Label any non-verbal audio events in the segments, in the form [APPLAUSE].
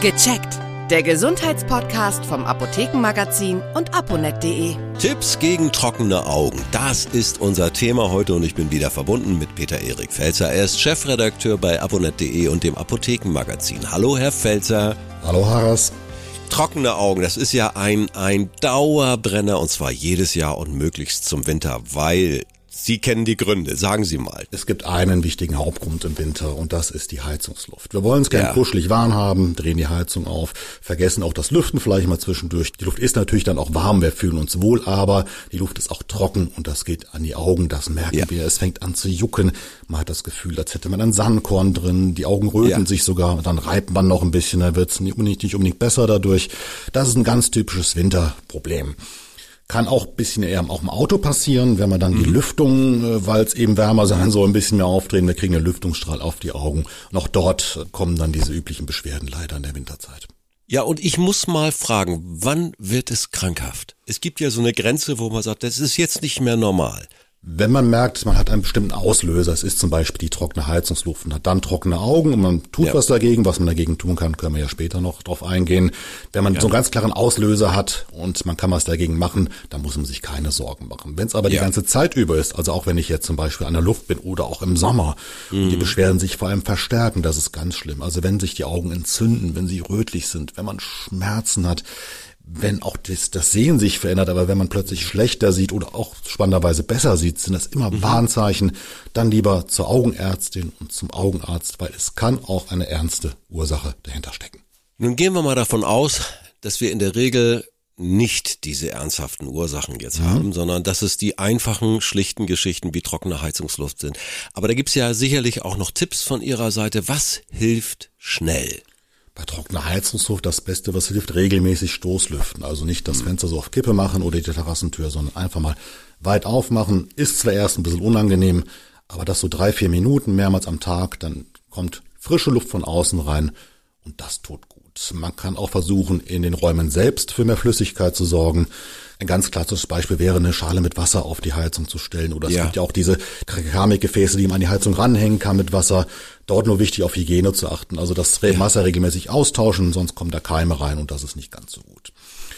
Gecheckt. Der Gesundheitspodcast vom Apothekenmagazin und aponet.de. Tipps gegen trockene Augen. Das ist unser Thema heute und ich bin wieder verbunden mit Peter Erik Felzer. Er ist Chefredakteur bei aponet.de und dem Apothekenmagazin. Hallo, Herr Felzer. Hallo, Harras. Trockene Augen, das ist ja ein, ein Dauerbrenner und zwar jedes Jahr und möglichst zum Winter, weil Sie kennen die Gründe, sagen Sie mal. Es gibt einen wichtigen Hauptgrund im Winter und das ist die Heizungsluft. Wir wollen es gerne ja. kuschelig warm haben, drehen die Heizung auf, vergessen auch das Lüften vielleicht mal zwischendurch. Die Luft ist natürlich dann auch warm, wir fühlen uns wohl, aber die Luft ist auch trocken und das geht an die Augen, das merken ja. wir. Es fängt an zu jucken, man hat das Gefühl, als hätte man ein Sandkorn drin, die Augen röten ja. sich sogar, dann reibt man noch ein bisschen, dann wird es nicht, nicht unbedingt besser dadurch. Das ist ein ganz typisches Winterproblem. Kann auch bisschen eher auch im Auto passieren, wenn man dann mhm. die Lüftung, äh, weil es eben wärmer sein soll, ein bisschen mehr aufdrehen. Wir kriegen einen Lüftungsstrahl auf die Augen. Und auch dort kommen dann diese üblichen Beschwerden leider in der Winterzeit. Ja, und ich muss mal fragen, wann wird es krankhaft? Es gibt ja so eine Grenze, wo man sagt, das ist jetzt nicht mehr normal. Wenn man merkt, man hat einen bestimmten Auslöser, es ist zum Beispiel die trockene Heizungsluft und hat dann trockene Augen und man tut ja. was dagegen, was man dagegen tun kann, können wir ja später noch drauf eingehen. Wenn man ja. so einen ganz klaren Auslöser hat und man kann was dagegen machen, dann muss man sich keine Sorgen machen. Wenn es aber ja. die ganze Zeit über ist, also auch wenn ich jetzt zum Beispiel an der Luft bin oder auch im Sommer, mhm. die Beschwerden sich vor allem verstärken, das ist ganz schlimm. Also wenn sich die Augen entzünden, wenn sie rötlich sind, wenn man Schmerzen hat, wenn auch das, das Sehen sich verändert, aber wenn man plötzlich schlechter sieht oder auch spannenderweise besser sieht, sind das immer mhm. Warnzeichen. Dann lieber zur Augenärztin und zum Augenarzt, weil es kann auch eine ernste Ursache dahinter stecken. Nun gehen wir mal davon aus, dass wir in der Regel nicht diese ernsthaften Ursachen jetzt mhm. haben, sondern dass es die einfachen, schlichten Geschichten wie trockene Heizungsluft sind. Aber da gibt's ja sicherlich auch noch Tipps von Ihrer Seite. Was hilft schnell? Bei trockener Heizungsluft das Beste, was hilft, regelmäßig Stoßlüften. Also nicht das Fenster so auf Kippe machen oder die Terrassentür, sondern einfach mal weit aufmachen. Ist zwar erst ein bisschen unangenehm, aber das so drei, vier Minuten mehrmals am Tag, dann kommt frische Luft von außen rein und das tut gut. Man kann auch versuchen, in den Räumen selbst für mehr Flüssigkeit zu sorgen. Ein ganz klassisches Beispiel wäre, eine Schale mit Wasser auf die Heizung zu stellen. Oder es ja. gibt ja auch diese Keramikgefäße, die man an die Heizung ranhängen kann mit Wasser. Dort nur wichtig, auf Hygiene zu achten. Also das Wasser regelmäßig austauschen, sonst kommen da Keime rein und das ist nicht ganz so gut.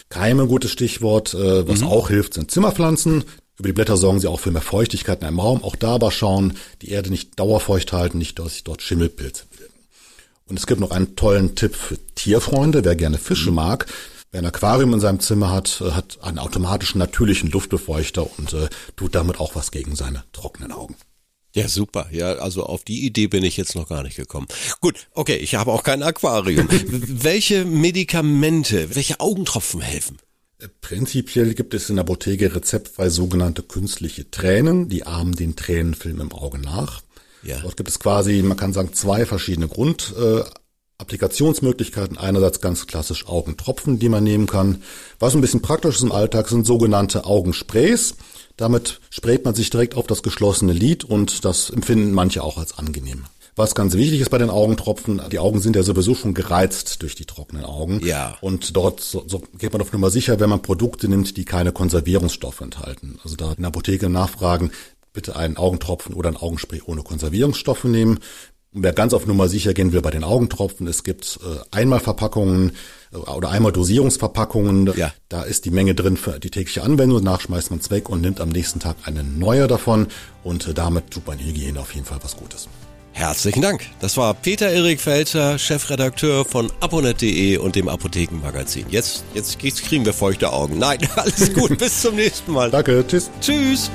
Keime, gutes Stichwort. Äh, was mhm. auch hilft, sind Zimmerpflanzen. Über die Blätter sorgen sie auch für mehr Feuchtigkeit in einem Raum. Auch da aber schauen, die Erde nicht dauerfeucht halten, nicht, dass sich dort Schimmelpilze bilden. Und es gibt noch einen tollen Tipp für Tierfreunde, wer gerne Fische mhm. mag. Wer ein Aquarium in seinem Zimmer hat, äh, hat einen automatischen natürlichen Luftbefeuchter und äh, tut damit auch was gegen seine trockenen Augen. Ja, super. Ja, also auf die Idee bin ich jetzt noch gar nicht gekommen. Gut, okay, ich habe auch kein Aquarium. [LAUGHS] welche Medikamente, welche Augentropfen helfen? Äh, prinzipiell gibt es in der Apotheke rezeptfrei sogenannte künstliche Tränen, die ahmen den Tränenfilm im Auge nach. Ja. Dort gibt es quasi, man kann sagen, zwei verschiedene Grund, äh, Applikationsmöglichkeiten. Einerseits ganz klassisch Augentropfen, die man nehmen kann. Was ein bisschen praktisch ist im Alltag, sind sogenannte Augensprays. Damit sprayt man sich direkt auf das geschlossene Lid und das empfinden manche auch als angenehm. Was ganz wichtig ist bei den Augentropfen, die Augen sind ja sowieso schon gereizt durch die trockenen Augen. Ja. Und dort so, so geht man auf Nummer sicher, wenn man Produkte nimmt, die keine Konservierungsstoffe enthalten. Also da in der Apotheke nachfragen, bitte einen Augentropfen oder ein Augenspray ohne Konservierungsstoffe nehmen. Und wer ganz auf Nummer sicher gehen will bei den Augentropfen, es gibt äh, Einmalverpackungen äh, oder einmal Dosierungsverpackungen. Ja. Da ist die Menge drin für die tägliche Anwendung. Danach schmeißt man es weg und nimmt am nächsten Tag eine neue davon. Und äh, damit tut man Hygiene auf jeden Fall was Gutes. Herzlichen Dank. Das war Peter Erik Felzer, Chefredakteur von aponet.de und dem Apothekenmagazin. Jetzt, jetzt kriegen wir feuchte Augen. Nein, [LAUGHS] alles gut. Bis zum nächsten Mal. Danke. Tschüss. Tschüss.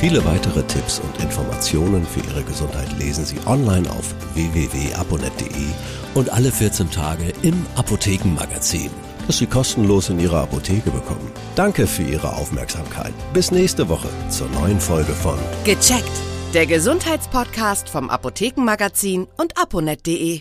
Viele weitere Tipps und Informationen für Ihre Gesundheit lesen Sie online auf www.aponet.de und alle 14 Tage im Apothekenmagazin, das Sie kostenlos in Ihrer Apotheke bekommen. Danke für Ihre Aufmerksamkeit. Bis nächste Woche zur neuen Folge von Gecheckt, der Gesundheitspodcast vom Apothekenmagazin und aponet.de.